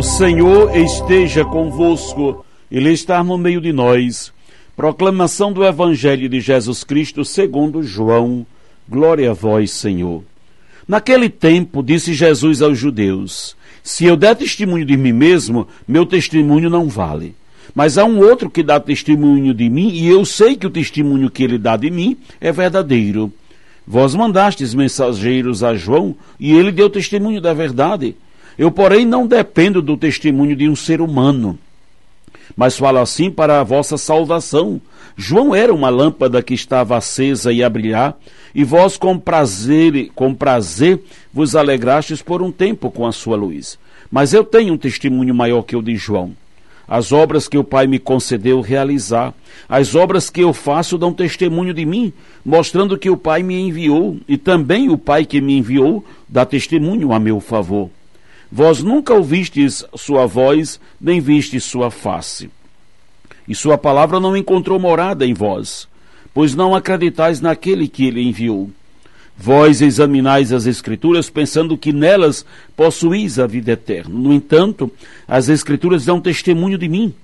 Senhor esteja convosco, Ele está no meio de nós. Proclamação do Evangelho de Jesus Cristo segundo João. Glória a vós, Senhor. Naquele tempo, disse Jesus aos judeus: Se eu der testemunho de mim mesmo, meu testemunho não vale. Mas há um outro que dá testemunho de mim, e eu sei que o testemunho que ele dá de mim é verdadeiro. Vós mandastes mensageiros a João, e ele deu testemunho da verdade. Eu, porém, não dependo do testemunho de um ser humano, mas falo assim para a vossa salvação. João era uma lâmpada que estava acesa e a brilhar, e vós com prazer, com prazer vos alegrastes por um tempo com a sua luz. Mas eu tenho um testemunho maior que o de João. As obras que o Pai me concedeu realizar, as obras que eu faço dão testemunho de mim, mostrando que o Pai me enviou, e também o Pai que me enviou dá testemunho a meu favor. Vós nunca ouvistes sua voz, nem vistes sua face. E sua palavra não encontrou morada em vós, pois não acreditais naquele que ele enviou. Vós examinais as Escrituras, pensando que nelas possuís a vida eterna. No entanto, as Escrituras dão testemunho de mim,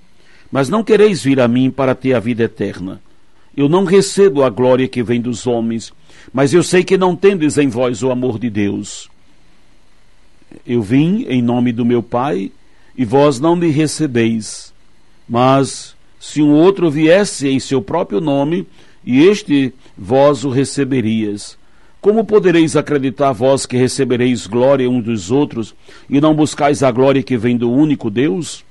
mas não quereis vir a mim para ter a vida eterna. Eu não recebo a glória que vem dos homens, mas eu sei que não tendes em vós o amor de Deus. Eu vim em nome do meu Pai, e vós não me recebeis. Mas se um outro viesse em seu próprio nome, e este vós o receberias. Como podereis acreditar vós que recebereis glória uns dos outros, e não buscais a glória que vem do único Deus?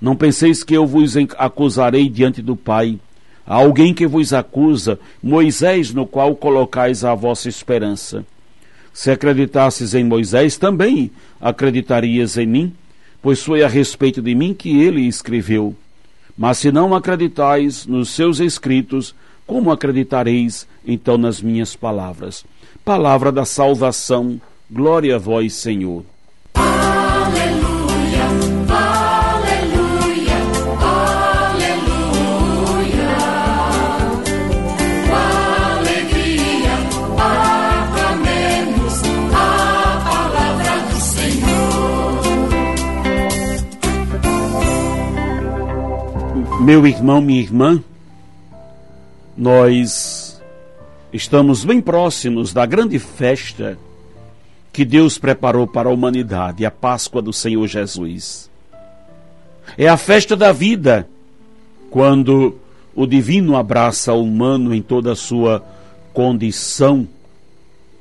Não penseis que eu vos acusarei diante do Pai. Há alguém que vos acusa, Moisés, no qual colocais a vossa esperança. Se acreditasses em Moisés, também acreditarias em mim, pois foi a respeito de mim que ele escreveu. Mas se não acreditais nos seus escritos, como acreditareis então nas minhas palavras? Palavra da salvação, glória a vós, Senhor. Meu irmão, minha irmã, nós estamos bem próximos da grande festa que Deus preparou para a humanidade, a Páscoa do Senhor Jesus. É a festa da vida, quando o divino abraça o humano em toda a sua condição,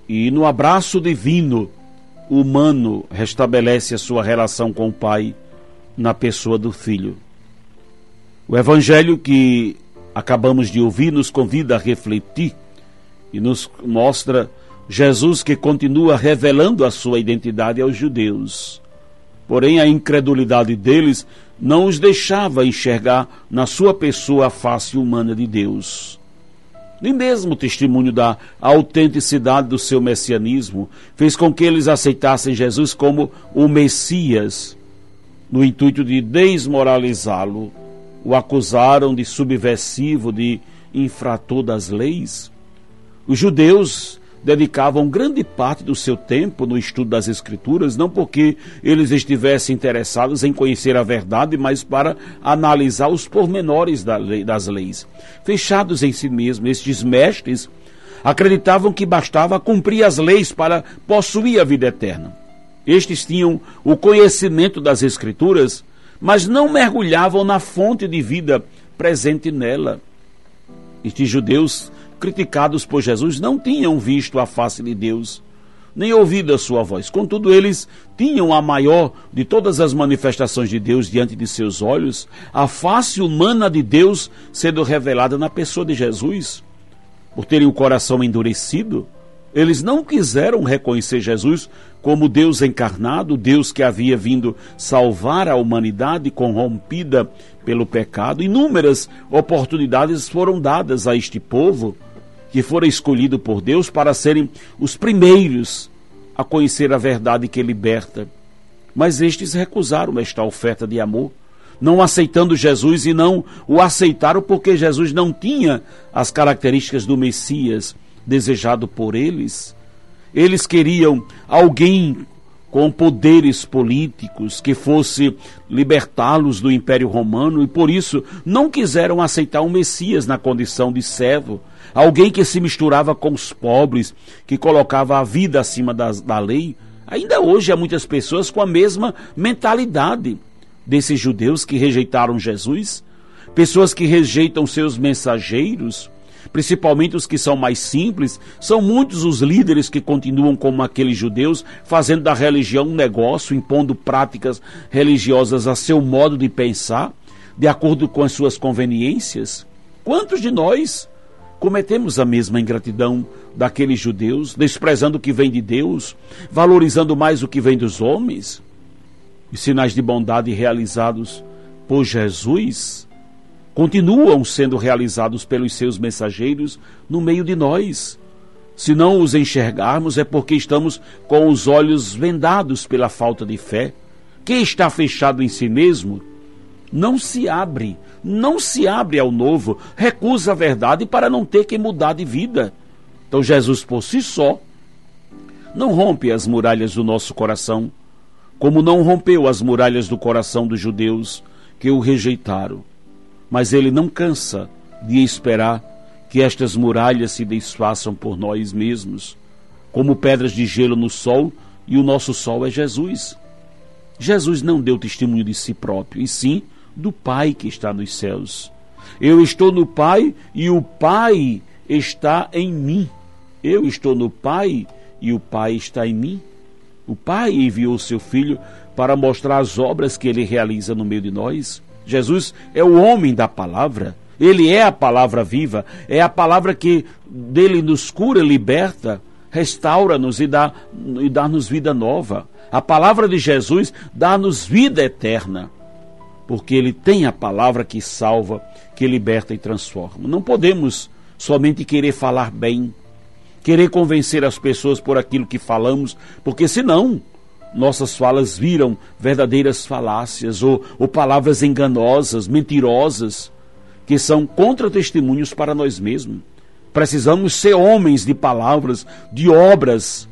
e no abraço divino, o humano restabelece a sua relação com o Pai na pessoa do Filho. O Evangelho que acabamos de ouvir nos convida a refletir e nos mostra Jesus que continua revelando a sua identidade aos judeus. Porém, a incredulidade deles não os deixava enxergar na sua pessoa a face humana de Deus. Nem mesmo o testemunho da autenticidade do seu messianismo fez com que eles aceitassem Jesus como o Messias, no intuito de desmoralizá-lo o acusaram de subversivo, de infrator das leis. Os judeus dedicavam grande parte do seu tempo no estudo das Escrituras, não porque eles estivessem interessados em conhecer a verdade, mas para analisar os pormenores das leis. Fechados em si mesmos, estes mestres acreditavam que bastava cumprir as leis para possuir a vida eterna. Estes tinham o conhecimento das Escrituras mas não mergulhavam na fonte de vida presente nela. Estes judeus, criticados por Jesus, não tinham visto a face de Deus, nem ouvido a sua voz. Contudo, eles tinham a maior de todas as manifestações de Deus diante de seus olhos, a face humana de Deus sendo revelada na pessoa de Jesus. Por terem o coração endurecido, Eles não quiseram reconhecer Jesus como Deus encarnado, Deus que havia vindo salvar a humanidade corrompida pelo pecado. Inúmeras oportunidades foram dadas a este povo que fora escolhido por Deus para serem os primeiros a conhecer a verdade que liberta. Mas estes recusaram esta oferta de amor, não aceitando Jesus e não o aceitaram porque Jesus não tinha as características do Messias desejado por eles. Eles queriam alguém com poderes políticos que fosse libertá-los do Império Romano e por isso não quiseram aceitar um Messias na condição de servo, alguém que se misturava com os pobres, que colocava a vida acima das, da lei. Ainda hoje há muitas pessoas com a mesma mentalidade desses judeus que rejeitaram Jesus, pessoas que rejeitam seus mensageiros, principalmente os que são mais simples, são muitos os líderes que continuam como aqueles judeus, fazendo da religião um negócio, impondo práticas religiosas a seu modo de pensar, de acordo com as suas conveniências. Quantos de nós cometemos a mesma ingratidão daqueles judeus, desprezando o que vem de Deus, valorizando mais o que vem dos homens? E sinais de bondade realizados por Jesus continuam sendo realizados pelos seus mensageiros no meio de nós. Se não os enxergarmos, é porque estamos com os olhos vendados pela falta de fé. Quem está fechado em si mesmo não se abre, não se abre ao novo, recusa a verdade para não ter que mudar de vida. Então, Jesus por si só não rompe as muralhas do nosso coração, como não rompeu as muralhas do coração dos judeus que o rejeitaram mas ele não cansa de esperar que estas muralhas se desfaçam por nós mesmos, como pedras de gelo no sol, e o nosso sol é Jesus. Jesus não deu testemunho de si próprio, e sim do Pai que está nos céus. Eu estou no Pai e o Pai está em mim. Eu estou no Pai e o Pai está em mim. O Pai enviou seu Filho para mostrar as obras que ele realiza no meio de nós. Jesus é o homem da palavra. Ele é a palavra viva, é a palavra que dele nos cura, liberta, restaura-nos e dá dá-nos vida nova. A palavra de Jesus dá-nos vida eterna, porque ele tem a palavra que salva, que liberta e transforma. Não podemos somente querer falar bem, querer convencer as pessoas por aquilo que falamos, porque senão nossas falas viram verdadeiras falácias ou, ou palavras enganosas, mentirosas, que são contra-testemunhos para nós mesmos. Precisamos ser homens de palavras, de obras.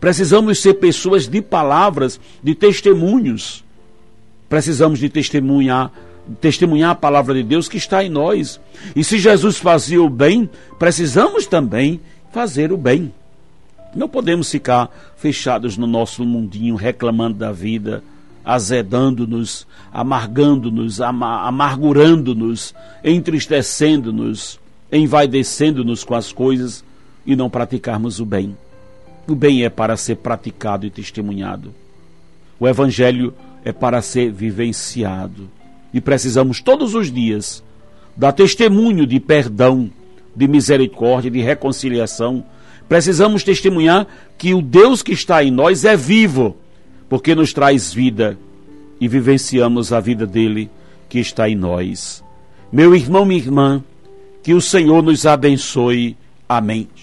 Precisamos ser pessoas de palavras, de testemunhos. Precisamos de testemunhar, testemunhar a palavra de Deus que está em nós. E se Jesus fazia o bem, precisamos também fazer o bem. Não podemos ficar fechados no nosso mundinho, reclamando da vida, azedando-nos, amargando-nos, amargurando-nos, entristecendo-nos, envaidecendo-nos com as coisas e não praticarmos o bem. O bem é para ser praticado e testemunhado. O Evangelho é para ser vivenciado. E precisamos todos os dias dar testemunho de perdão, de misericórdia, de reconciliação Precisamos testemunhar que o Deus que está em nós é vivo, porque nos traz vida e vivenciamos a vida dele que está em nós. Meu irmão, minha irmã, que o Senhor nos abençoe. Amém.